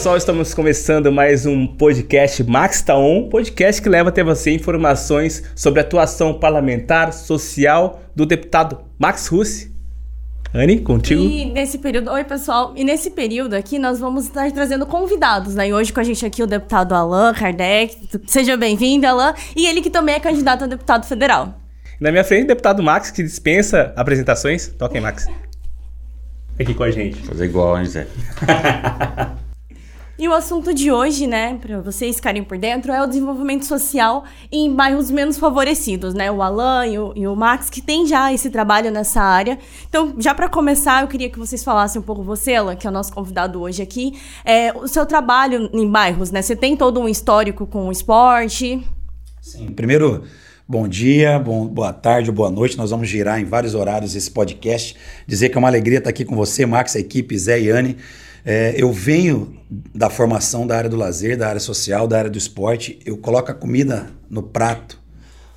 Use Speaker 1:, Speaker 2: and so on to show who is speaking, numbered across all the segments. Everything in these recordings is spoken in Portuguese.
Speaker 1: pessoal, estamos começando mais um podcast Max Taon, podcast que leva até você informações sobre a atuação parlamentar, social do deputado Max Russi. Anne, contigo.
Speaker 2: E nesse período, oi pessoal, e nesse período aqui nós vamos estar trazendo convidados, né? E hoje com a gente aqui o deputado Alain Kardec, seja bem-vindo, Alain, e ele que também é candidato a deputado federal.
Speaker 1: Na minha frente, o deputado Max, que dispensa apresentações. Toquem, Max. Aqui com a gente.
Speaker 3: Fazer igual, hein, Zé?
Speaker 2: E o assunto de hoje, né, para vocês ficarem por dentro, é o desenvolvimento social em bairros menos favorecidos, né? O Alan e o, e o Max, que tem já esse trabalho nessa área. Então, já para começar, eu queria que vocês falassem um pouco, você, Alan, que é o nosso convidado hoje aqui, é, o seu trabalho em bairros, né? Você tem todo um histórico com o esporte.
Speaker 4: Sim. Primeiro, bom dia, bom, boa tarde, boa noite. Nós vamos girar em vários horários esse podcast. Dizer que é uma alegria estar aqui com você, Max, a equipe, Zé e Anne. É, eu venho da formação da área do lazer, da área social, da área do esporte. Eu coloco a comida no prato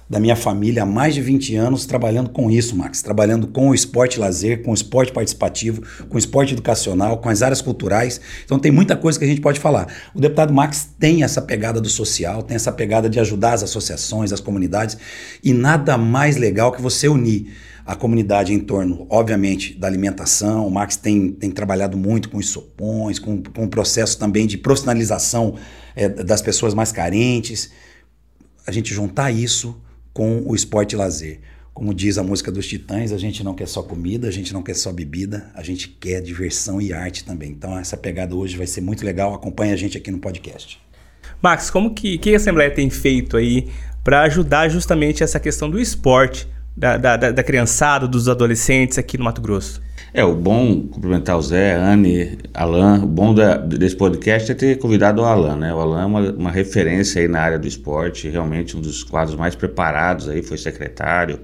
Speaker 4: da minha família há mais de 20 anos trabalhando com isso, Max. Trabalhando com o esporte lazer, com o esporte participativo, com o esporte educacional, com as áreas culturais. Então tem muita coisa que a gente pode falar. O deputado Max tem essa pegada do social, tem essa pegada de ajudar as associações, as comunidades. E nada mais legal que você unir a comunidade em torno, obviamente, da alimentação. O Max tem, tem trabalhado muito com os sopões, com, com o processo também de profissionalização é, das pessoas mais carentes. A gente juntar isso com o esporte lazer. Como diz a música dos Titãs, a gente não quer só comida, a gente não quer só bebida, a gente quer diversão e arte também. Então essa pegada hoje vai ser muito legal. Acompanhe a gente aqui no podcast.
Speaker 1: Max, como que, que a Assembleia tem feito aí para ajudar justamente essa questão do esporte da, da, da, criançada, dos adolescentes aqui no Mato Grosso?
Speaker 3: É, o bom, cumprimentar o Zé, Anne, Alan, o bom da, desse podcast é ter convidado o Alan, né? O Alan é uma, uma referência aí na área do esporte, realmente um dos quadros mais preparados aí, foi secretário,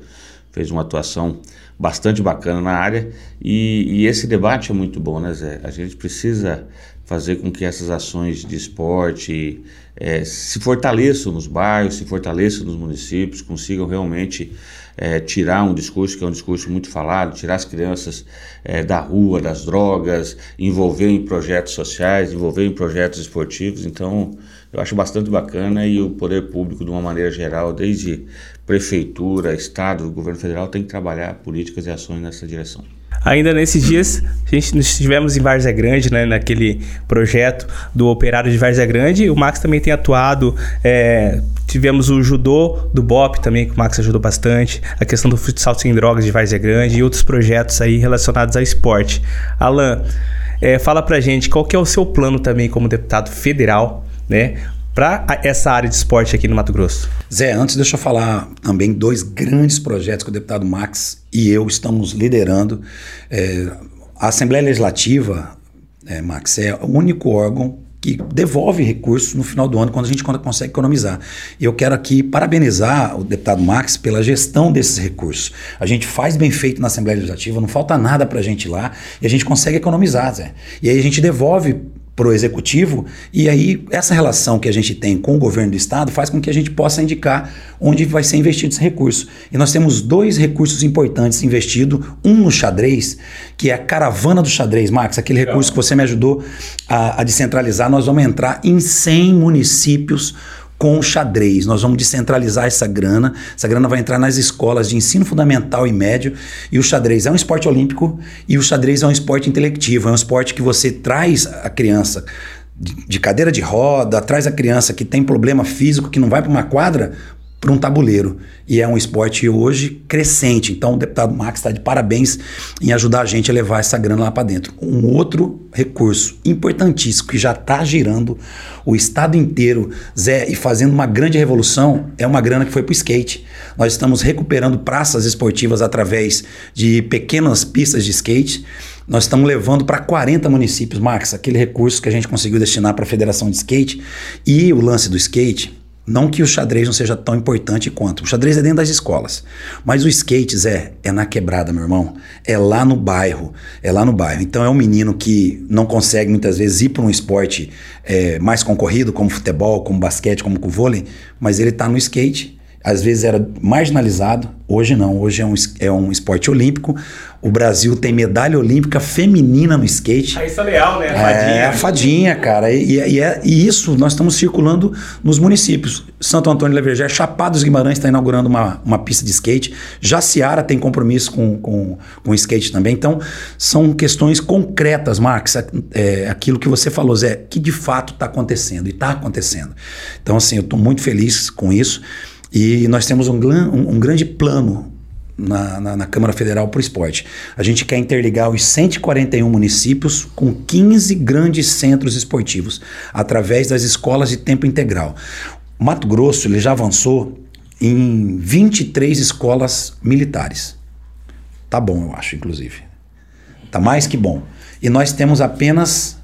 Speaker 3: fez uma atuação bastante bacana na área e, e esse debate é muito bom, né, Zé? A gente precisa fazer com que essas ações de esporte é, se fortaleçam nos bairros, se fortaleçam nos municípios, consigam realmente é, tirar um discurso que é um discurso muito falado, tirar as crianças é, da rua, das drogas, envolver em projetos sociais, envolver em projetos esportivos. Então, eu acho bastante bacana e o poder público, de uma maneira geral, desde prefeitura, estado, governo federal, tem que trabalhar políticas e ações nessa direção.
Speaker 1: Ainda nesses dias, a gente estivemos em Várzea Grande, né, naquele projeto do Operário de Várzea Grande. O Max também tem atuado. É, tivemos o judô do BOP também, que o Max ajudou bastante. A questão do futsal sem drogas de Várzea Grande e outros projetos aí relacionados ao esporte. Alan, é, fala pra gente qual que é o seu plano também como deputado federal, né? Para essa área de esporte aqui no Mato Grosso?
Speaker 4: Zé, antes deixa eu falar também dois grandes projetos que o deputado Max e eu estamos liderando. É, a Assembleia Legislativa, é, Max, é o único órgão que devolve recursos no final do ano quando a gente consegue economizar. E eu quero aqui parabenizar o deputado Max pela gestão desses recursos. A gente faz bem feito na Assembleia Legislativa, não falta nada para a gente lá e a gente consegue economizar, Zé. E aí a gente devolve para o executivo, e aí essa relação que a gente tem com o governo do estado faz com que a gente possa indicar onde vai ser investido esse recurso. E nós temos dois recursos importantes investidos, um no xadrez, que é a caravana do xadrez, Max, aquele recurso que você me ajudou a, a descentralizar, nós vamos entrar em 100 municípios com o xadrez. Nós vamos descentralizar essa grana. Essa grana vai entrar nas escolas de ensino fundamental e médio. E o xadrez é um esporte olímpico e o xadrez é um esporte intelectivo. É um esporte que você traz a criança de cadeira de roda, traz a criança que tem problema físico, que não vai para uma quadra, para um tabuleiro. E é um esporte hoje crescente. Então o deputado Max está de parabéns em ajudar a gente a levar essa grana lá para dentro. Um outro recurso importantíssimo que já está girando o estado inteiro, Zé, e fazendo uma grande revolução, é uma grana que foi para o skate. Nós estamos recuperando praças esportivas através de pequenas pistas de skate. Nós estamos levando para 40 municípios, Max, aquele recurso que a gente conseguiu destinar para a Federação de Skate. E o lance do skate não que o xadrez não seja tão importante quanto. O xadrez é dentro das escolas. Mas o skate, Zé, é na quebrada, meu irmão. É lá no bairro. É lá no bairro. Então é um menino que não consegue muitas vezes ir para um esporte é, mais concorrido, como futebol, como basquete, como vôlei, mas ele está no skate às vezes era marginalizado, hoje não, hoje é um, é um esporte olímpico. O Brasil tem medalha olímpica feminina no skate.
Speaker 1: Raíssa Leal, né? A
Speaker 4: fadinha. É, a fadinha, cara. E, e, é, e, isso nós estamos circulando nos municípios. Santo Antônio de Leverger, Chapados Guimarães está inaugurando uma, uma pista de skate. Jaciara tem compromisso com, com, com skate também. Então, são questões concretas, Max. É, é aquilo que você falou, Zé, que de fato está acontecendo e está acontecendo. Então, assim, eu estou muito feliz com isso. E nós temos um, um, um grande plano na, na, na, Câmara Federal para o esporte. A gente quer interligar os 141 municípios com 15 grandes centros esportivos, através das escolas de tempo integral. O Mato Grosso ele já avançou em 23 escolas militares. Tá bom, eu acho, inclusive. Tá mais que bom. E nós temos apenas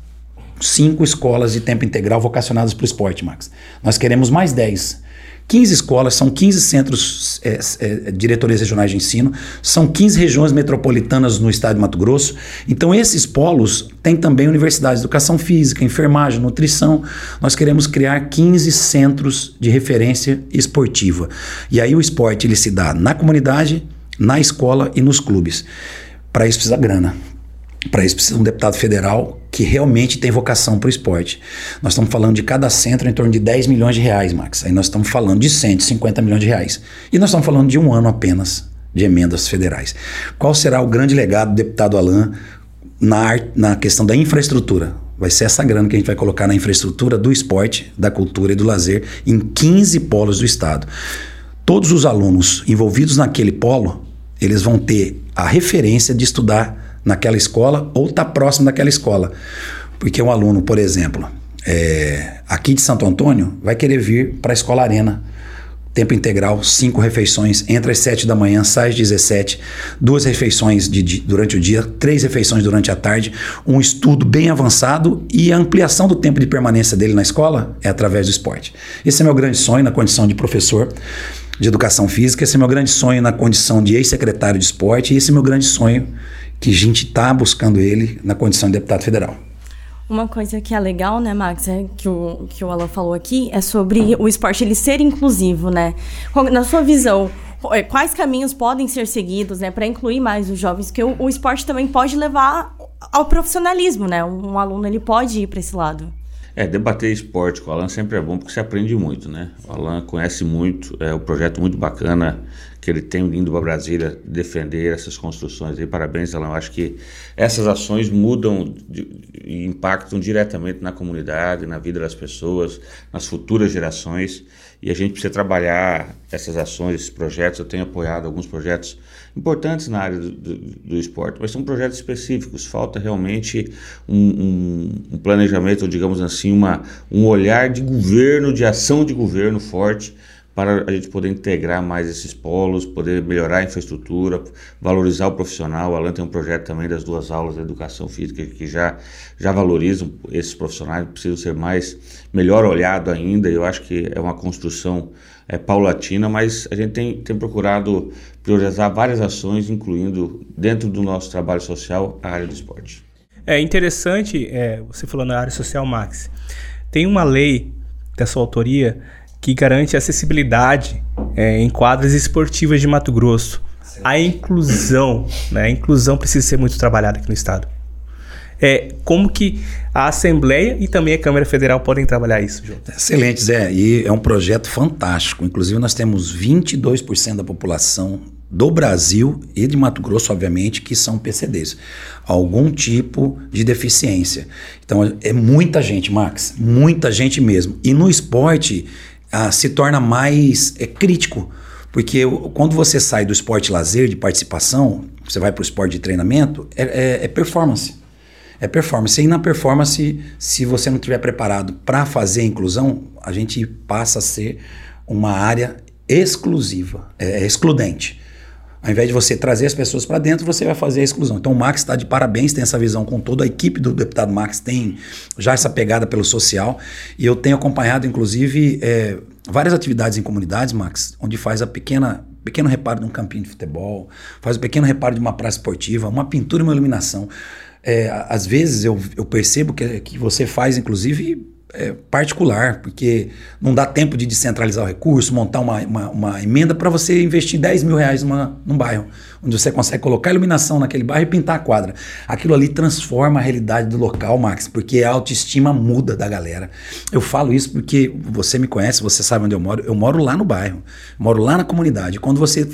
Speaker 4: cinco escolas de tempo integral vocacionadas para o esporte, Max. Nós queremos mais 10. 15 escolas, são 15 centros, é, é, diretorias regionais de ensino, são 15 regiões metropolitanas no estado de Mato Grosso. Então, esses polos têm também universidades de educação física, enfermagem, nutrição. Nós queremos criar 15 centros de referência esportiva. E aí o esporte ele se dá na comunidade, na escola e nos clubes. Para isso precisa grana. Para isso precisa um deputado federal que realmente tem vocação para o esporte. Nós estamos falando de cada centro em torno de 10 milhões de reais, Max. Aí nós estamos falando de 150 milhões de reais. E nós estamos falando de um ano apenas de emendas federais. Qual será o grande legado do deputado Alain na, na questão da infraestrutura? Vai ser essa grana que a gente vai colocar na infraestrutura do esporte, da cultura e do lazer em 15 polos do estado. Todos os alunos envolvidos naquele polo, eles vão ter a referência de estudar naquela escola ou está próximo daquela escola. Porque um aluno, por exemplo, é, aqui de Santo Antônio, vai querer vir para a Escola Arena. Tempo integral, cinco refeições, entre as sete da manhã, sai às 17, duas refeições de, de, durante o dia, três refeições durante a tarde, um estudo bem avançado e a ampliação do tempo de permanência dele na escola é através do esporte. Esse é meu grande sonho na condição de professor de educação física, esse é meu grande sonho na condição de ex-secretário de esporte e esse é meu grande sonho que a gente está buscando ele na condição de deputado federal.
Speaker 2: Uma coisa que é legal, né, Max, é que o que o Alan falou aqui é sobre o esporte ele ser inclusivo, né? Na sua visão, é, quais caminhos podem ser seguidos, né, para incluir mais os jovens? Que o, o, esporte também pode levar ao profissionalismo, né? Um, um aluno ele pode ir para esse lado.
Speaker 3: É, debater esporte com o Alan sempre é bom porque você aprende muito, né? O Alan conhece muito, é um projeto muito bacana que ele tem vindo para Brasília defender essas construções. E parabéns, Alan. Eu acho que essas ações mudam e impactam diretamente na comunidade, na vida das pessoas, nas futuras gerações. E a gente precisa trabalhar essas ações, esses projetos. Eu tenho apoiado alguns projetos importantes na área do, do, do esporte, mas são projetos específicos. Falta realmente um, um, um planejamento, ou digamos assim, uma, um olhar de governo, de ação de governo forte para a gente poder integrar mais esses polos, poder melhorar a infraestrutura, valorizar o profissional. O Alan tem um projeto também das duas aulas de educação física que já, já valorizam esses profissionais, precisam ser mais, melhor olhado ainda. Eu acho que é uma construção é, paulatina, mas a gente tem, tem procurado priorizar várias ações, incluindo dentro do nosso trabalho social a área do esporte.
Speaker 1: É interessante, é, você falou na área social, Max, tem uma lei da sua autoria que garante acessibilidade é, em quadras esportivas de Mato Grosso. A inclusão, né? A inclusão precisa ser muito trabalhada aqui no estado. É, como que a Assembleia e também a Câmara Federal podem trabalhar isso, João?
Speaker 4: Excelente, Zé. E é um projeto fantástico. Inclusive, nós temos 22% da população do Brasil e de Mato Grosso, obviamente, que são PCDs. Algum tipo de deficiência. Então, é muita gente, Max. Muita gente mesmo. E no esporte, ah, se torna mais é, crítico. Porque quando você sai do esporte lazer, de participação, você vai para o esporte de treinamento, é, é, é, performance. É performance. E na performance, se você não estiver preparado para fazer a inclusão, a gente passa a ser uma área exclusiva, é, é excludente. Ao invés de você trazer as pessoas para dentro, você vai fazer a exclusão. Então o Max está de parabéns, tem essa visão com toda a equipe do deputado Max, tem já essa pegada pelo social. E eu tenho acompanhado, inclusive, é, várias atividades em comunidades, Max, onde faz a pequena pequeno reparo de um campinho de futebol, faz o pequeno reparo de uma praça esportiva, uma pintura e uma iluminação. É, às vezes eu, eu percebo que, que você faz, inclusive, é, particular, porque não dá tempo de descentralizar o recurso, montar uma, uma, uma emenda para você investir 10 mil reais numa, num bairro, onde você consegue colocar iluminação naquele bairro e pintar a quadra. Aquilo ali transforma a realidade do local, Max, porque a autoestima muda da galera. Eu falo isso porque você me conhece, você sabe onde eu moro. Eu moro lá no bairro, moro lá na comunidade. Quando você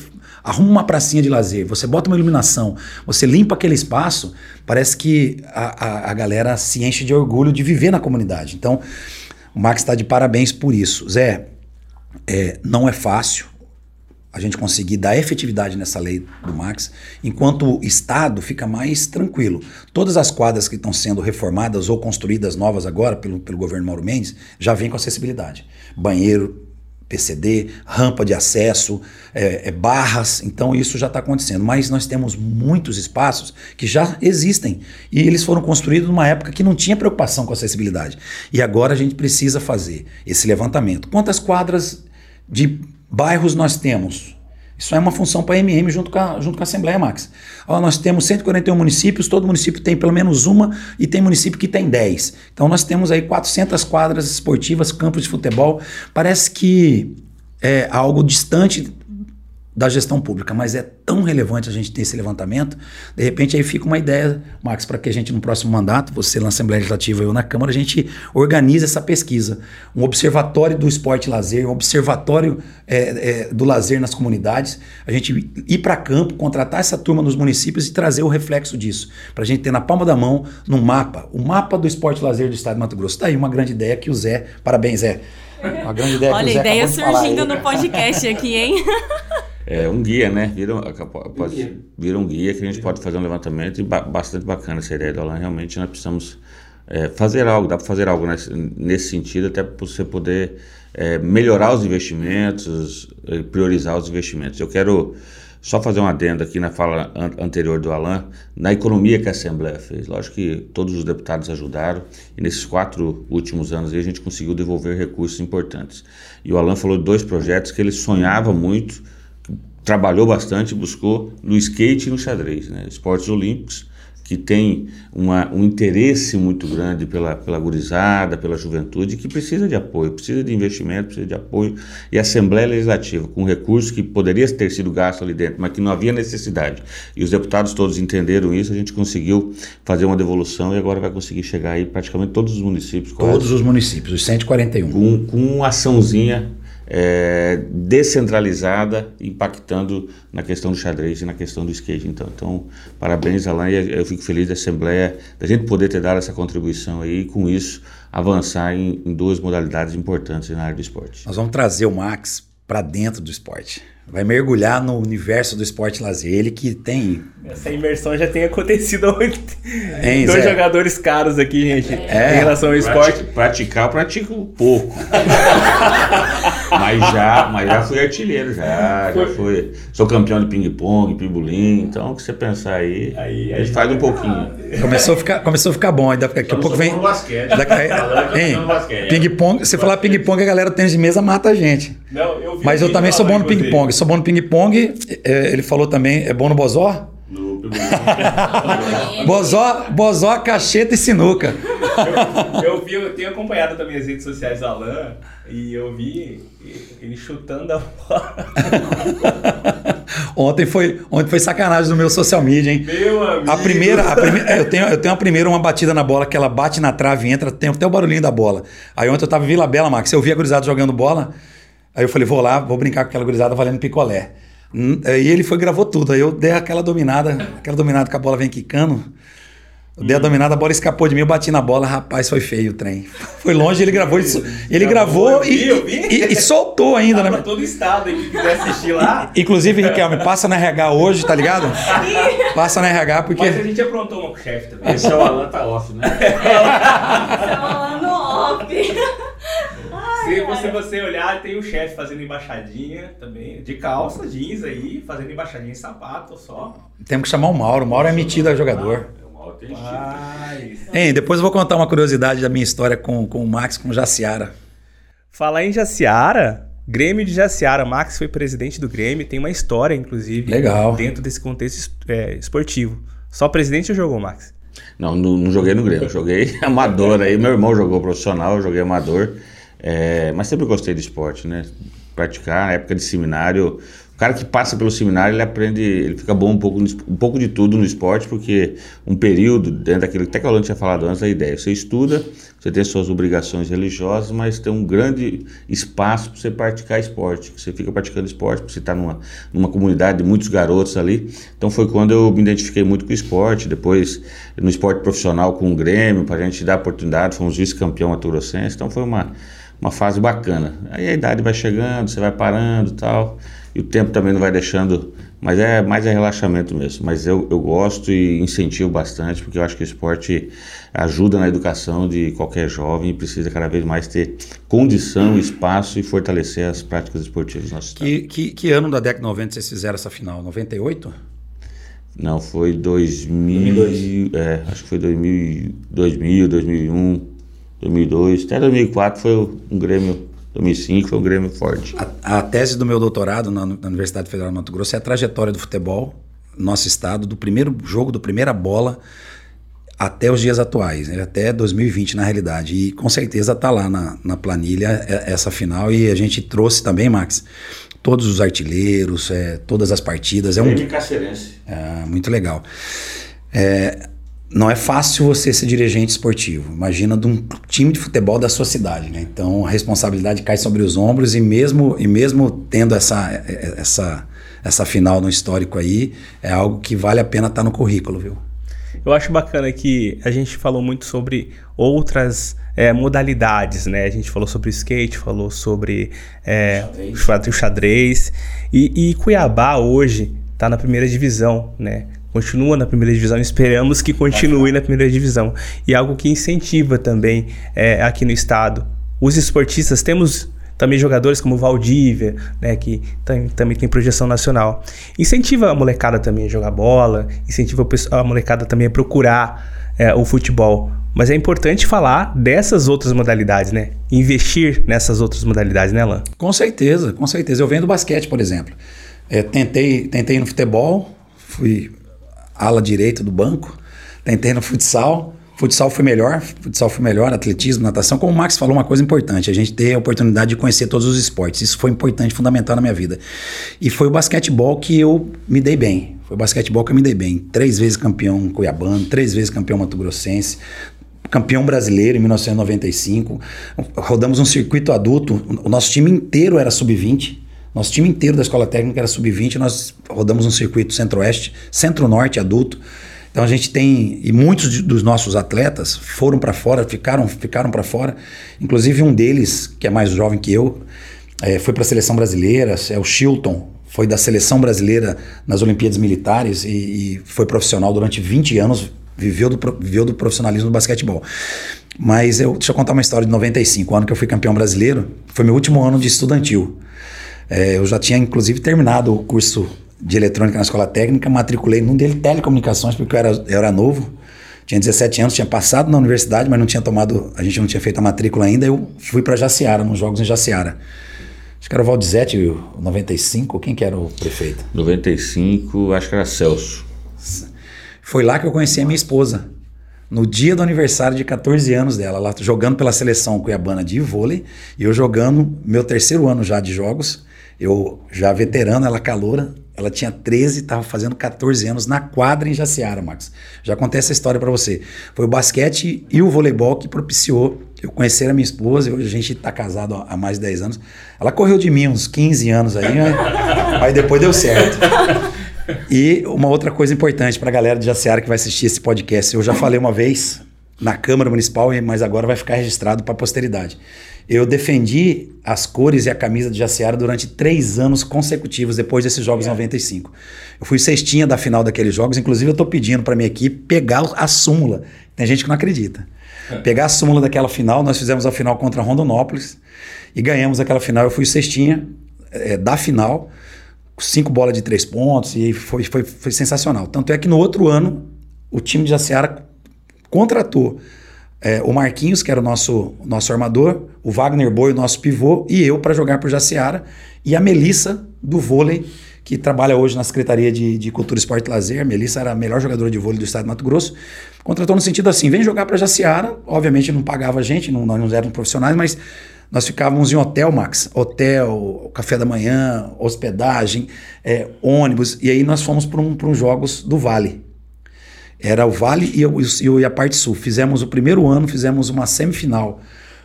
Speaker 4: arruma uma pracinha de lazer, você bota uma iluminação, você limpa aquele espaço, parece que a, a, a galera se enche de orgulho de viver na comunidade. Então, o Max está de parabéns por isso. Zé, é, não é fácil a gente conseguir dar efetividade nessa lei do Max, enquanto o Estado fica mais tranquilo. Todas as quadras que estão sendo reformadas ou construídas novas agora pelo, pelo governo Mauro Mendes já vem com acessibilidade. Banheiro, PCD, rampa de acesso, é, é, barras, então isso já está acontecendo. Mas nós temos muitos espaços que já existem e eles foram construídos numa época que não tinha preocupação com acessibilidade. E agora a gente precisa fazer esse levantamento. Quantas quadras de bairros nós temos? Isso é uma função para a MM junto com a, junto com a Assembleia Max. Ó, nós temos 141 municípios, todo município tem pelo menos uma e tem município que tem 10. Então nós temos aí 400 quadras esportivas, campos de futebol. Parece que é algo distante da gestão pública, mas é tão relevante a gente ter esse levantamento. De repente aí fica uma ideia, Max, para que a gente no próximo mandato, você na Assembleia Legislativa e eu na Câmara, a gente organize essa pesquisa, um observatório do esporte e lazer, um observatório é, é, do lazer nas comunidades, a gente ir para campo, contratar essa turma nos municípios e trazer o reflexo disso, para a gente ter na palma da mão, num mapa, o mapa do esporte e lazer do Estado de Mato Grosso. Está aí uma grande ideia que o Zé, parabéns Zé, uma grande ideia
Speaker 2: Olha,
Speaker 4: que o Zé
Speaker 2: ideia surgindo
Speaker 4: no
Speaker 2: podcast aqui, hein?
Speaker 3: É um guia, né? Vira, pode, vira um guia que a gente pode fazer um levantamento e ba bastante bacana essa ideia do Alan. Realmente nós precisamos é, fazer algo, dá para fazer algo nesse, nesse, sentido, até para você poder é, melhorar os investimentos, priorizar os investimentos. Eu quero só fazer um adendo aqui na fala an anterior do Alan, na economia que a Assembleia fez. Lógico que todos os deputados ajudaram e nesses quatro últimos anos a gente conseguiu devolver recursos importantes. E o Alan falou de dois projetos que ele sonhava muito trabalhou bastante, buscou no skate e no xadrez, né? esportes olímpicos, que tem uma, um interesse muito grande pela, pela gurizada, pela juventude, que precisa de apoio, precisa de investimento, precisa de apoio. E a Assembleia Legislativa, com recursos que poderia ter sido gasto ali dentro, mas que não havia necessidade. E os deputados todos entenderam isso, a gente conseguiu fazer uma devolução e agora vai conseguir chegar aí praticamente todos os municípios.
Speaker 4: Todos quase, os municípios, os 141.
Speaker 3: Com, com uma açãozinha é, descentralizada, impactando na questão do xadrez e na questão do skate. Então, então parabéns, Alain, eu fico feliz da Assembleia, da gente poder ter dado essa contribuição aí e, com isso, avançar em, em duas modalidades importantes na área do esporte.
Speaker 4: Nós vamos trazer o Max para dentro do esporte vai mergulhar no universo do esporte lazer. Ele que tem.
Speaker 1: Essa imersão já tem acontecido ontem. Hein, Dois Zé? jogadores caros aqui, gente, é. em relação ao esporte.
Speaker 3: Praticar, eu pratico pouco. mas, já, mas já fui artilheiro, já. Já fui. Sou campeão de ping-pong, pimbolim. Então, o que você pensar aí, aí a gente faz um pouquinho.
Speaker 4: Começou a ficar, começou a ficar bom. Daqui, daqui a pouco vem.
Speaker 3: Basquete.
Speaker 4: Daqui, ping-pong. Se falar ping-pong, a galera do tênis de mesa mata a gente. Não, eu mas eu também sou bom no ping-pong sou bom no ping-pong. É, ele falou também, é bom no bozó? Bozó, bozó, cacheta e sinuca.
Speaker 1: Eu, eu, vi, eu tenho acompanhado também as redes sociais do Alan e eu vi ele chutando a bola.
Speaker 4: ontem foi, ontem foi sacanagem no meu social media, hein?
Speaker 1: Meu amigo.
Speaker 4: A primeira, a primeira é, eu tenho, eu tenho a primeira uma batida na bola que ela bate na trave e entra, tem até o barulhinho da bola. Aí ontem eu tava em Vila Bela, Max, eu vi a gurizada jogando bola. Aí eu falei, vou lá, vou brincar com aquela gurizada valendo picolé. Hum, e ele foi gravou tudo. Aí eu dei aquela dominada, aquela dominada que a bola vem quicando. Eu dei a dominada, a bola escapou de mim, eu bati na bola, rapaz, foi feio o trem. Foi longe, ele gravou, ele, ele gravou, e, e, e, soltou ainda,
Speaker 1: né? todo estado aí que quiser assistir lá.
Speaker 4: Inclusive, Riquelme, passa na RH hoje, tá ligado? Passa na RH, porque.
Speaker 1: Mas a gente aprontou uma chefe também. Esse é o Alan tá off, né? Esse
Speaker 2: é o Alan no off.
Speaker 1: Se você, você olhar, tem o chefe fazendo embaixadinha também, de calça, jeans aí, fazendo embaixadinha em sapato só.
Speaker 4: Temos que chamar o Mauro. O Mauro é metido a jogador. Hein, depois eu vou contar uma curiosidade da minha história com, com o Max, com o Jaciara.
Speaker 1: Falar em Jaciara, Grêmio de Jaciara. Max foi presidente do Grêmio, tem uma história, inclusive,
Speaker 4: Legal.
Speaker 1: dentro desse contexto é, esportivo. Só presidente ou jogou, Max?
Speaker 3: Não, não, não joguei no Grêmio, joguei amador aí. Meu irmão jogou profissional, eu joguei amador. É, mas sempre gostei de esporte, né? Praticar, na época de seminário, cara que passa pelo seminário, ele aprende, ele fica bom um pouco, um pouco de tudo no esporte, porque um período, dentro daquilo, até que a tinha falado antes da ideia, você estuda, você tem suas obrigações religiosas, mas tem um grande espaço para você praticar esporte, você fica praticando esporte, você está numa, numa comunidade de muitos garotos ali, então foi quando eu me identifiquei muito com o esporte, depois no esporte profissional com o Grêmio, para a gente dar oportunidade, fomos vice-campeão Mato então foi uma, uma fase bacana. Aí a idade vai chegando, você vai parando e tal, e o tempo também não vai deixando, mas é mais é relaxamento mesmo. Mas eu, eu gosto e incentivo bastante, porque eu acho que o esporte ajuda na educação de qualquer jovem e precisa cada vez mais ter condição, espaço e fortalecer as práticas esportivas do nosso
Speaker 4: que, que, que, ano da década de 90 vocês fizeram essa final? 98?
Speaker 3: Não, foi 2000, 2002. É, acho que foi 2000, 2000 2001, 2002, até 2004 foi um Grêmio 2005 foi um Grêmio forte.
Speaker 4: A, a tese do meu doutorado na, na, Universidade Federal do Mato Grosso é a trajetória do futebol, nosso estado, do primeiro jogo, do primeira bola até os dias atuais, né? até 2020 na realidade. E com certeza está lá na, na planilha essa final. E a gente trouxe também, Max, todos os artilheiros, é, todas as partidas. É um. É, muito legal. É, não é fácil você ser dirigente esportivo. Imagina de um time de futebol da sua cidade, né? Então a responsabilidade cai sobre os ombros e mesmo e mesmo tendo essa essa essa final no histórico aí, é algo que vale a pena estar tá no currículo, viu?
Speaker 1: Eu acho bacana que a gente falou muito sobre outras é, modalidades, né? A gente falou sobre skate, falou sobre é, xadrez. o xadrez. E, e Cuiabá hoje está na primeira divisão, né? Continua na primeira divisão, esperamos que continue na primeira divisão. E algo que incentiva também é, aqui no estado. Os esportistas, temos também jogadores como Valdívia, né, que tem, também tem projeção nacional. Incentiva a molecada também a jogar bola, incentiva a molecada também a procurar é, o futebol. Mas é importante falar dessas outras modalidades, né? Investir nessas outras modalidades, né, Alan?
Speaker 4: Com certeza, com certeza. Eu venho do basquete, por exemplo. É, tentei, tentei no futebol, fui ala direita do banco. Tentei no futsal. Futsal foi melhor, futsal foi melhor, atletismo, natação. Como o Max falou, uma coisa importante, a gente ter a oportunidade de conhecer todos os esportes. Isso foi importante, fundamental na minha vida. E foi o basquetebol que eu me dei bem. Foi o basquetebol que eu me dei bem. Três vezes campeão cuiabano, três vezes campeão mato-grossense, campeão brasileiro em 1995. Rodamos um circuito adulto, o nosso time inteiro era sub-20. Nosso time inteiro da escola técnica era sub-20, nós rodamos um circuito centro-oeste, centro-norte adulto. Então a gente tem e muitos dos nossos atletas foram para fora, ficaram ficaram para fora. Inclusive um deles que é mais jovem que eu é, foi para a seleção brasileira, é o Chilton, foi da seleção brasileira nas Olimpíadas Militares e, e foi profissional durante 20 anos, viveu do, viveu do profissionalismo do basquetebol. Mas eu, deixa eu contar uma história de 95, o ano que eu fui campeão brasileiro, foi meu último ano de estudantil. É, eu já tinha, inclusive, terminado o curso de eletrônica na escola técnica, matriculei num dele telecomunicações, porque eu era, eu era novo. Tinha 17 anos, tinha passado na universidade, mas não tinha tomado, a gente não tinha feito a matrícula ainda. Eu fui para Jaciara, nos Jogos em Jaciara. Acho que era o Valdizete, o 95, quem que era o prefeito?
Speaker 3: 95, acho que era Celso.
Speaker 4: Foi lá que eu conheci a minha esposa. No dia do aniversário de 14 anos dela, ela jogando pela seleção cuiabana de vôlei, e eu jogando meu terceiro ano já de jogos. Eu já veterana, ela caloura, ela tinha 13, estava fazendo 14 anos na quadra em Jaciara, Marcos. Já contei essa história para você. Foi o basquete e o voleibol que propiciou eu conhecer a minha esposa, hoje a gente está casado há mais de 10 anos. Ela correu de mim uns 15 anos aí, né? aí depois deu certo. E uma outra coisa importante para a galera de Jaciara que vai assistir esse podcast, eu já falei uma vez na Câmara Municipal, mas agora vai ficar registrado para a posteridade. Eu defendi as cores e a camisa de Jaciara durante três anos consecutivos depois desses Jogos é. 95. Eu fui cestinha da final daqueles Jogos, inclusive eu estou pedindo para minha equipe pegar a súmula. Tem gente que não acredita. É. Pegar a súmula daquela final, nós fizemos a final contra Rondonópolis e ganhamos aquela final. Eu fui cestinha é, da final, cinco bolas de três pontos e foi, foi, foi sensacional. Tanto é que no outro ano o time de Jaciara contratou é, o Marquinhos, que era o nosso, nosso armador, o Wagner Boi, o nosso pivô, e eu para jogar por Jaciara, e a Melissa do vôlei, que trabalha hoje na Secretaria de, de Cultura, Esporte e Lazer. A Melissa era a melhor jogadora de vôlei do estado de Mato Grosso. Contratou no sentido assim: vem jogar para Jaciara. Obviamente não pagava a gente, não, nós não éramos profissionais, mas nós ficávamos em hotel, Max. Hotel, café da manhã, hospedagem, é, ônibus. E aí nós fomos para um, uns jogos do Vale. Era o Vale e, eu, e a parte sul. Fizemos o primeiro ano, fizemos uma semifinal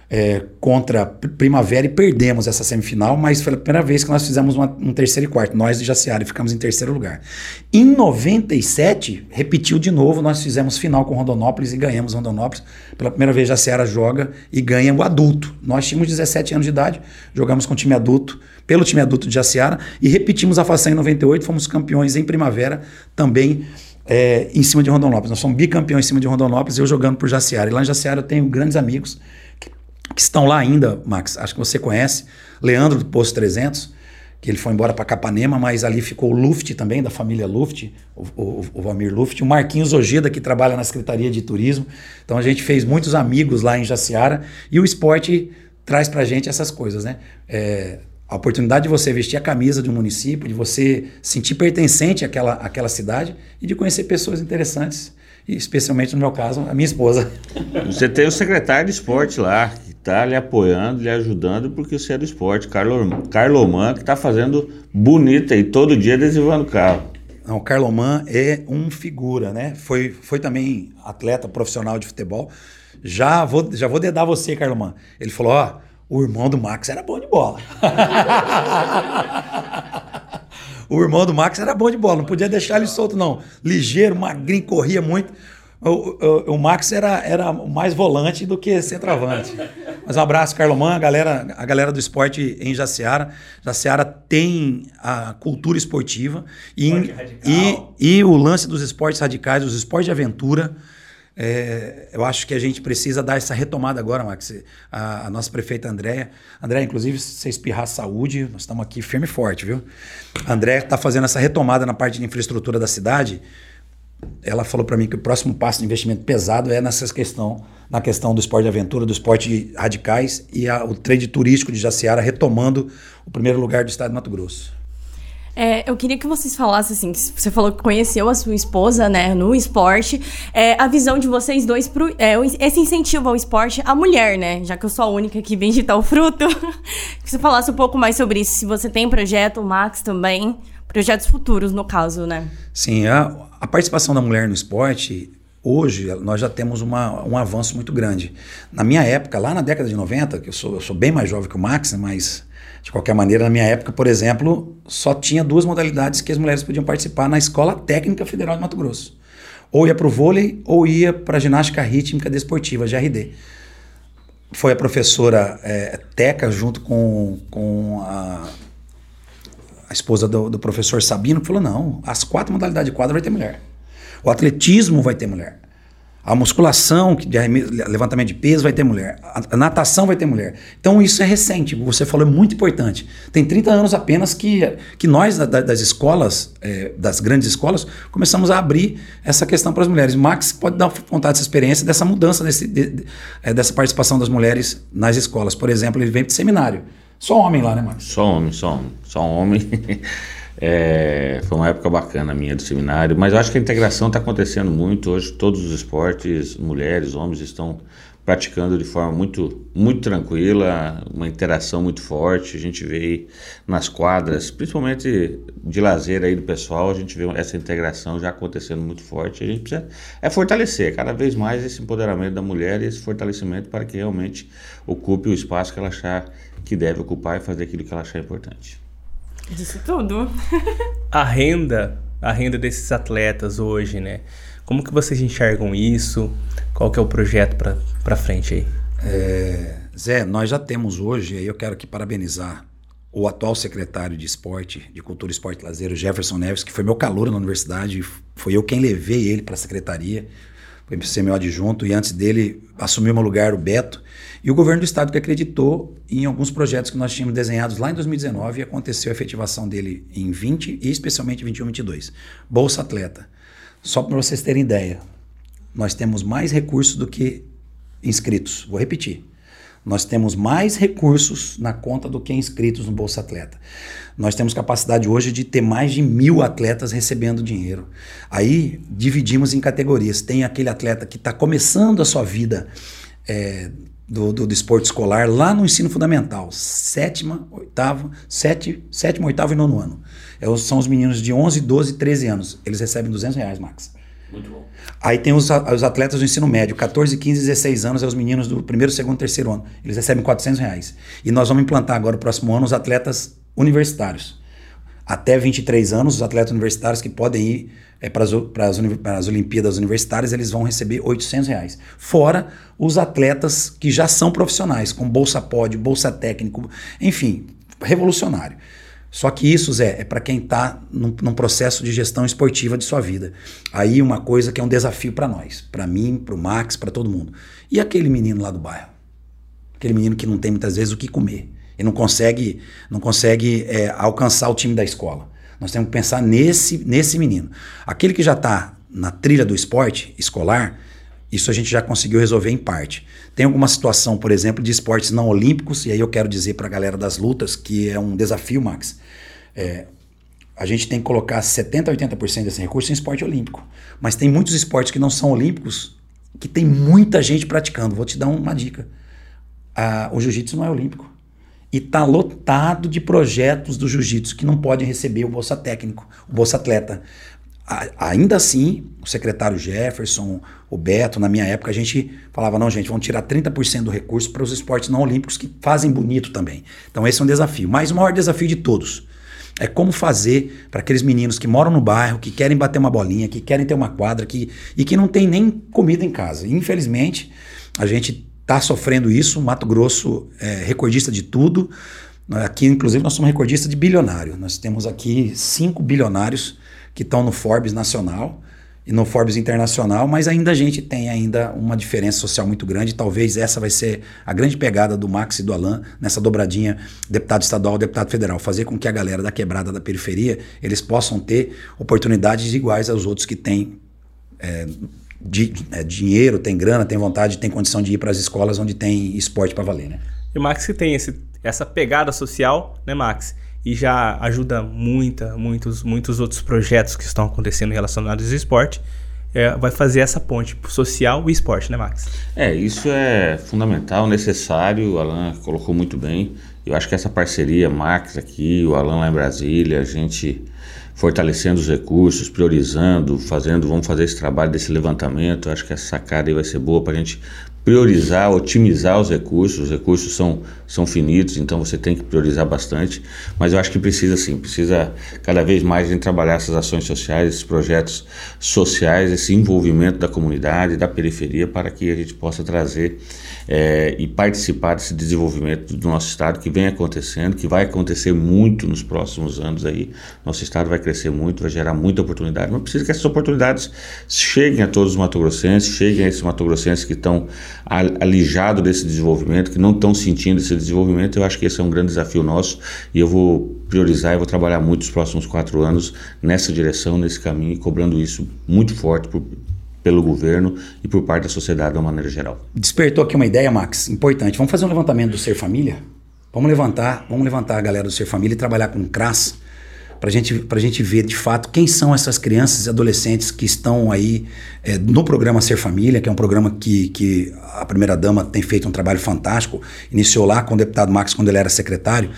Speaker 4: é, contra Primavera e perdemos essa semifinal, mas foi a primeira vez que nós fizemos uma, um terceiro e quarto, nós de Jaciara, ficamos em terceiro lugar. Em 97, repetiu de novo, nós fizemos final com Rondonópolis e ganhamos Rondonópolis. Pela primeira vez, Jaciara joga e ganha o adulto. Nós tínhamos 17 anos de idade, jogamos com time adulto, pelo time adulto de Jaciara, e repetimos a façanha em 98, fomos campeões em Primavera, também é, em cima de Rondonópolis. Nós somos bicampeões em cima de Rondonópolis, eu jogando por Jaciara. E lá em Jaciara eu tenho grandes amigos, que estão lá ainda, Max, acho que você conhece, Leandro do Posto 300, que ele foi embora para Capanema, mas ali ficou o Luft também, da família Luft, o, o, o Valmir Luft, o Marquinhos Ojeda, que trabalha na Secretaria de Turismo. Então a gente fez muitos amigos lá em Jaciara e o esporte traz para gente essas coisas, né? É, a oportunidade de você vestir a camisa de um município, de você sentir pertencente àquela, àquela cidade e de conhecer pessoas interessantes, e especialmente no meu caso, a minha esposa.
Speaker 3: Você tem o secretário de esporte lá, está lhe apoiando, lhe ajudando, porque você é do esporte. Carlo, Carloman, que está fazendo bonita e todo dia adesivando o carro.
Speaker 4: Não, o Carloman é um figura, né? Foi, foi também atleta profissional de futebol. Já vou, já vou dedar você, Carloman. Ele falou: ó, o irmão do Max era bom de bola. o irmão do Max era bom de bola, não podia deixar ele solto, não. Ligeiro, magrinho, corria muito. O, o, o, Max era, era mais volante do que centroavante. Mas um abraço, Carloman, a galera, a galera do esporte em Jaciara. Jaciara tem a cultura esportiva e, e, e, o lance dos esportes radicais, os esportes de aventura. É, eu acho que a gente precisa dar essa retomada agora, Max. A, a nossa prefeita Andréia. André, inclusive, se você espirrar saúde, nós estamos aqui firme e forte, viu? A Andréia está fazendo essa retomada na parte de infraestrutura da cidade ela falou para mim que o próximo passo de investimento pesado é nessa questão, na questão do esporte de aventura, do esporte radicais e a, o trade turístico de Jaciara retomando o primeiro lugar do estado de Mato Grosso.
Speaker 2: É, eu queria que vocês falassem assim, você falou que conheceu a sua esposa, né, no esporte, é, a visão de vocês dois pro, é, esse incentivo ao esporte, a mulher, né, já que eu sou a única que vende tal fruto, que você falasse um pouco mais sobre isso, se você tem projeto, o Max também, projetos futuros no caso, né?
Speaker 4: Sim, a, a participação da mulher no esporte, hoje nós já temos uma, um avanço muito grande. Na minha época, lá na década de 90, que eu sou, eu sou bem mais jovem que o Max, mas de qualquer maneira, na minha época, por exemplo, só tinha duas modalidades que as mulheres podiam participar na Escola Técnica Federal de Mato Grosso. Ou ia para o vôlei ou ia para a ginástica rítmica desportiva, GRD. Foi a professora é, Teca, junto com, com a a esposa do, do professor Sabino, falou: não, as quatro modalidades de quadra vai ter mulher. O atletismo vai ter mulher. A musculação, de levantamento de peso, vai ter mulher. A natação vai ter mulher. Então, isso é recente. Você falou, é muito importante. Tem 30 anos apenas que, que nós, das escolas, é, das grandes escolas, começamos a abrir essa questão para as mulheres. Max pode dar contar dessa experiência, dessa mudança, desse, de, de, é, dessa participação das mulheres nas escolas. Por exemplo, ele vem para seminário. Só homem lá, né, Marcos?
Speaker 3: Só homem, só homem. Só homem. é, foi uma época bacana a minha do seminário, mas eu acho que a integração está acontecendo muito. Hoje todos os esportes, mulheres, homens, estão praticando de forma muito, muito tranquila, uma interação muito forte. A gente vê nas quadras, principalmente de lazer aí do pessoal, a gente vê essa integração já acontecendo muito forte. A gente precisa é fortalecer cada vez mais esse empoderamento da mulher e esse fortalecimento para que realmente ocupe o espaço que ela achar que deve ocupar e fazer aquilo que ela achar importante.
Speaker 2: Disse tudo.
Speaker 1: a renda, a renda desses atletas hoje, né? Como que vocês enxergam isso? Qual que é o projeto para frente aí?
Speaker 4: É, Zé, nós já temos hoje, aí eu quero aqui parabenizar o atual secretário de esporte, de cultura, esporte e lazer, o Jefferson Neves, que foi meu calor na universidade, foi eu quem levei ele para a secretaria, foi ser meu adjunto, e antes dele assumiu meu lugar o Beto, e o governo do estado que acreditou em alguns projetos que nós tínhamos desenhados lá em 2019 e aconteceu a efetivação dele em 20 e especialmente 21 22. Bolsa Atleta. Só para vocês terem ideia, nós temos mais recursos do que inscritos. Vou repetir. Nós temos mais recursos na conta do que inscritos no Bolsa Atleta. Nós temos capacidade hoje de ter mais de mil atletas recebendo dinheiro. Aí dividimos em categorias. Tem aquele atleta que está começando a sua vida é, do, do, do, esporte escolar lá no ensino fundamental, sétima, oitava, sete, sétimo, oitavo e nono ano. É, são os meninos de 11, 12, 13 anos. Eles recebem 200 reais, Max. Muito bom. Aí tem os, os atletas do ensino médio, 14, 15, 16 anos, é os meninos do primeiro, segundo, terceiro ano. Eles recebem 400 reais. E nós vamos implantar agora, no próximo ano, os atletas universitários. Até 23 anos, os atletas universitários que podem ir é, para, as, para as Olimpíadas Universitárias, eles vão receber 800 reais. Fora os atletas que já são profissionais, com bolsa pódio, bolsa técnico, enfim, revolucionário. Só que isso, Zé, é para quem está num, num, processo de gestão esportiva de sua vida. Aí uma coisa que é um desafio para nós, para mim, para o Max, para todo mundo. E aquele menino lá do bairro? Aquele menino que não tem muitas vezes o que comer e não consegue, não consegue é, alcançar o time da escola. Nós temos que pensar nesse, nesse menino. Aquele que já está na trilha do esporte escolar, isso a gente já conseguiu resolver em parte. Tem alguma situação, por exemplo, de esportes não olímpicos, e aí eu quero dizer para a galera das lutas que é um desafio, Max. É, a gente tem que colocar 70% a 80% desse recurso em esporte olímpico. Mas tem muitos esportes que não são olímpicos que tem muita gente praticando. Vou te dar uma dica. Ah, o jiu-jitsu não é olímpico e está lotado de projetos do jiu-jitsu que não podem receber o Bolsa Técnico, o Bolsa Atleta. Ainda assim, o secretário Jefferson, o Beto, na minha época, a gente falava: não, gente, vamos tirar 30% do recurso para os esportes não olímpicos que fazem bonito também. Então, esse é um desafio. Mas o maior desafio de todos é como fazer para aqueles meninos que moram no bairro, que querem bater uma bolinha, que querem ter uma quadra que, e que não tem nem comida em casa. Infelizmente, a gente está sofrendo isso. Mato Grosso é recordista de tudo. Aqui, inclusive, nós somos recordistas de bilionário. Nós temos aqui cinco bilionários que estão no Forbes nacional e no Forbes internacional, mas ainda a gente tem ainda uma diferença social muito grande. Talvez essa vai ser a grande pegada do Max e do Alan nessa dobradinha deputado estadual, deputado federal, fazer com que a galera da quebrada da periferia eles possam ter oportunidades iguais aos outros que têm é, de, é, dinheiro, tem grana, tem vontade, tem condição de ir para as escolas onde tem esporte para valer, né?
Speaker 1: E o Max que tem esse, essa pegada social, né, Max? E já ajuda muita, muitos, muitos outros projetos que estão acontecendo relacionados ao esporte. É, vai fazer essa ponte social e esporte, né, Max?
Speaker 3: É, isso é fundamental, necessário. O Alan colocou muito bem. Eu acho que essa parceria, Max aqui, o Alan lá em Brasília, a gente fortalecendo os recursos, priorizando, fazendo, vamos fazer esse trabalho desse levantamento. Acho que essa sacada aí vai ser boa para a gente priorizar, otimizar os recursos. Os recursos são, são finitos, então você tem que priorizar bastante. Mas eu acho que precisa sim, precisa cada vez mais em trabalhar essas ações sociais, esses projetos sociais, esse envolvimento da comunidade, da periferia, para que a gente possa trazer é, e participar desse desenvolvimento do nosso estado que vem acontecendo, que vai acontecer muito nos próximos anos aí. Nosso estado vai crescer muito, vai gerar muita oportunidade, mas precisa que essas oportunidades cheguem a todos os matogrossenses, cheguem a esses matogrossenses que estão alijados desse desenvolvimento, que não estão sentindo esse desenvolvimento. Eu acho que esse é um grande desafio nosso e eu vou priorizar e vou trabalhar muito nos próximos quatro anos nessa direção, nesse caminho, cobrando isso muito forte por, pelo governo e por parte da sociedade de uma maneira geral.
Speaker 4: Despertou aqui uma ideia, Max, importante. Vamos fazer um levantamento do Ser Família? Vamos levantar, vamos levantar a galera do Ser Família e trabalhar com o CRAS para gente, a gente ver de fato quem são essas crianças e adolescentes que estão aí é, no programa Ser Família, que é um programa que, que a primeira-dama tem feito um trabalho fantástico, iniciou lá com o deputado Max quando ele era secretário.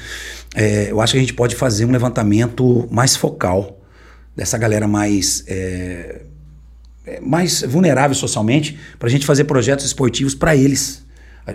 Speaker 4: É, eu acho que a gente pode fazer um levantamento mais focal dessa galera mais. É, mais vulnerável socialmente para a gente fazer projetos esportivos para eles.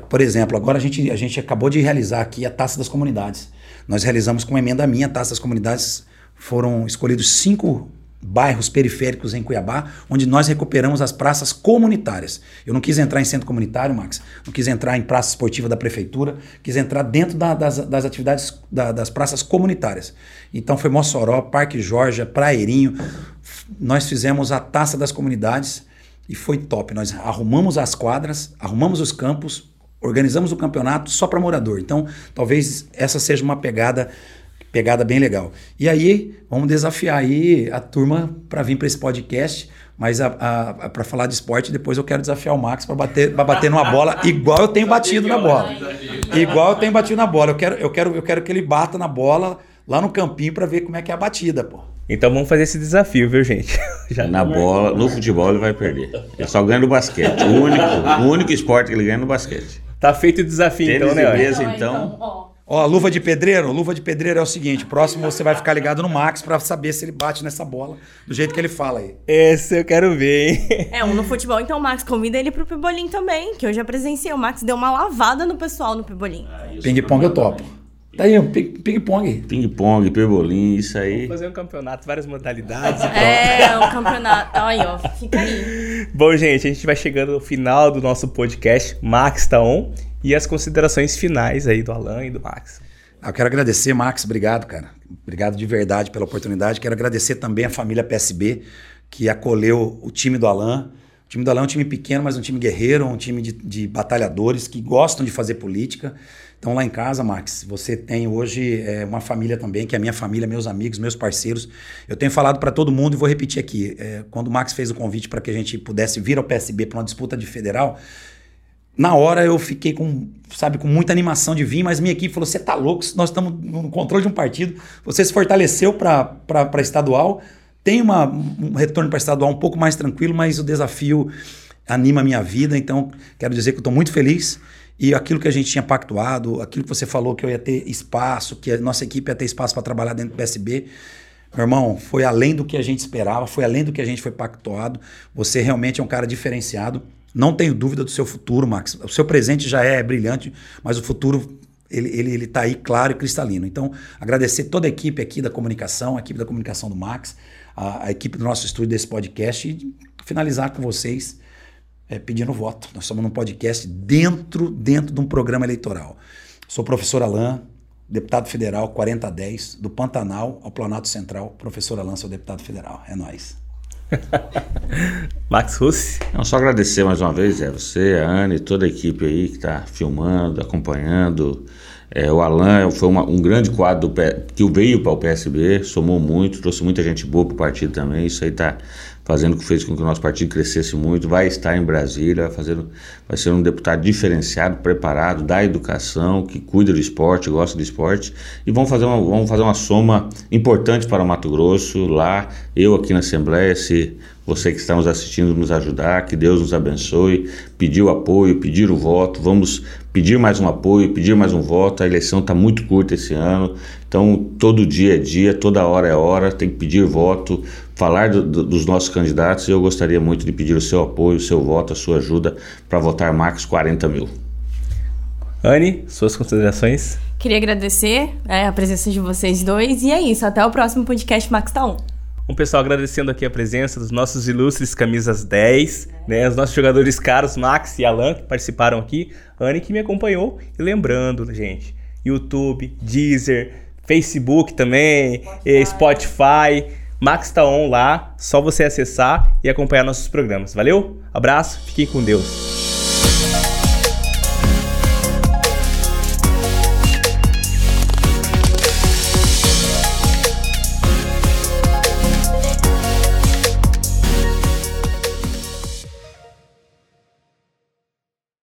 Speaker 4: Por exemplo, agora a gente, a gente acabou de realizar aqui a Taça das Comunidades. Nós realizamos com emenda minha a Taça das Comunidades. Foram escolhidos cinco bairros periféricos em Cuiabá, onde nós recuperamos as praças comunitárias. Eu não quis entrar em centro comunitário, Max, não quis entrar em praça esportiva da prefeitura, quis entrar dentro da, das, das, atividades da, das praças comunitárias. Então foi Mossoró, Parque Jorge, Praeirinho. Nós fizemos a taça das comunidades e foi top. Nós arrumamos as quadras, arrumamos os campos, organizamos o campeonato só para morador. Então talvez essa seja uma pegada pegada bem legal. E aí, vamos desafiar aí a turma para vir para esse podcast. Mas para falar de esporte, depois eu quero desafiar o Max para bater, pra bater numa bola igual eu tenho batido na bola. Igual eu tenho batido na bola. Eu quero, eu quero, eu quero que ele bata na bola lá no campinho para ver como é que é a batida, pô.
Speaker 1: Então vamos fazer esse desafio, viu, gente?
Speaker 3: Já na bola, no futebol ele vai perder. Ele só ganha no basquete. O único, o único esporte que ele ganha é no basquete.
Speaker 1: Tá feito o desafio,
Speaker 3: Tênis
Speaker 1: então, né?
Speaker 3: de mesa, então.
Speaker 4: Ó, luva de pedreiro, luva de pedreiro é o seguinte, próximo você vai ficar ligado no Max para saber se ele bate nessa bola do jeito que ele fala aí.
Speaker 1: Esse eu quero ver, hein?
Speaker 2: É, um no futebol, então o Max convida ele pro Pebolim também, que eu já presenciei. O Max deu uma lavada no pessoal no Pebolim.
Speaker 4: Ping-pong eu topo. Tá aí, ping-pong.
Speaker 3: Ping-pong, pebolim, isso aí.
Speaker 1: Vamos fazer um campeonato, várias modalidades.
Speaker 2: É, um campeonato. Aí, ó, fica aí.
Speaker 1: Bom, gente, a gente vai chegando ao final do nosso podcast. Max tá on. E as considerações finais aí do Alan e do Max.
Speaker 4: Ah, eu quero agradecer, Max, obrigado, cara. Obrigado de verdade pela oportunidade. Quero agradecer também a família PSB, que acolheu o time do Alan. O time do Alan é um time pequeno, mas um time guerreiro, um time de, de batalhadores que gostam de fazer política. Então, lá em casa, Max, você tem hoje é, uma família também, que é a minha família, meus amigos, meus parceiros. Eu tenho falado para todo mundo e vou repetir aqui. É, quando o Max fez o convite para que a gente pudesse vir ao PSB para uma disputa de federal, na hora eu fiquei com, sabe, com muita animação de vir, mas minha equipe falou: você tá louco, nós estamos no controle de um partido, você se fortaleceu para estadual, tem uma, um retorno para estadual um pouco mais tranquilo, mas o desafio anima a minha vida, então quero dizer que eu estou muito feliz. E aquilo que a gente tinha pactuado, aquilo que você falou que eu ia ter espaço, que a nossa equipe ia ter espaço para trabalhar dentro do PSB, meu irmão, foi além do que a gente esperava, foi além do que a gente foi pactuado. Você realmente é um cara diferenciado. Não tenho dúvida do seu futuro, Max. O seu presente já é brilhante, mas o futuro ele está ele, ele tá aí claro e cristalino. Então, agradecer toda a equipe aqui da comunicação, a equipe da comunicação do Max, a, a equipe do nosso estúdio desse podcast e finalizar com vocês é, pedindo voto. Nós somos num podcast dentro, dentro de um programa eleitoral. Sou professor Alain, deputado federal 4010, do Pantanal ao Planalto Central. Professor Alain, sou deputado federal. É nós.
Speaker 1: Max Russi.
Speaker 3: Não, só agradecer mais uma vez, é você, a Anne, toda a equipe aí que está filmando, acompanhando. É, o Alan foi uma, um grande quadro do, que veio para o PSB, somou muito, trouxe muita gente boa para o partido também. Isso aí está fazendo que fez com que o nosso partido crescesse muito, vai estar em Brasília, vai, fazer, vai ser um deputado diferenciado, preparado, da educação, que cuida do esporte, gosta do esporte, e vamos fazer uma, vamos fazer uma soma importante para o Mato Grosso, lá, eu aqui na Assembleia, se você que está nos assistindo nos ajudar, que Deus nos abençoe, pedir o apoio, pedir o voto, vamos pedir mais um apoio, pedir mais um voto, a eleição está muito curta esse ano, então todo dia é dia, toda hora é hora, tem que pedir voto, falar do, do, dos nossos candidatos e eu gostaria muito de pedir o seu apoio, o seu voto, a sua ajuda para votar Max 40 mil.
Speaker 1: Anne, suas considerações?
Speaker 2: Queria agradecer é, a presença de vocês dois e é isso. Até o próximo podcast Max Tá On.
Speaker 1: Um pessoal agradecendo aqui a presença dos nossos ilustres camisas 10, né? Os nossos jogadores caros, Max e Alan, que participaram aqui. Anne que me acompanhou. E lembrando, gente, YouTube, Deezer, Facebook também, Spotify. Spotify Max tá on lá, só você acessar e acompanhar nossos programas. Valeu? Abraço, fiquem com Deus.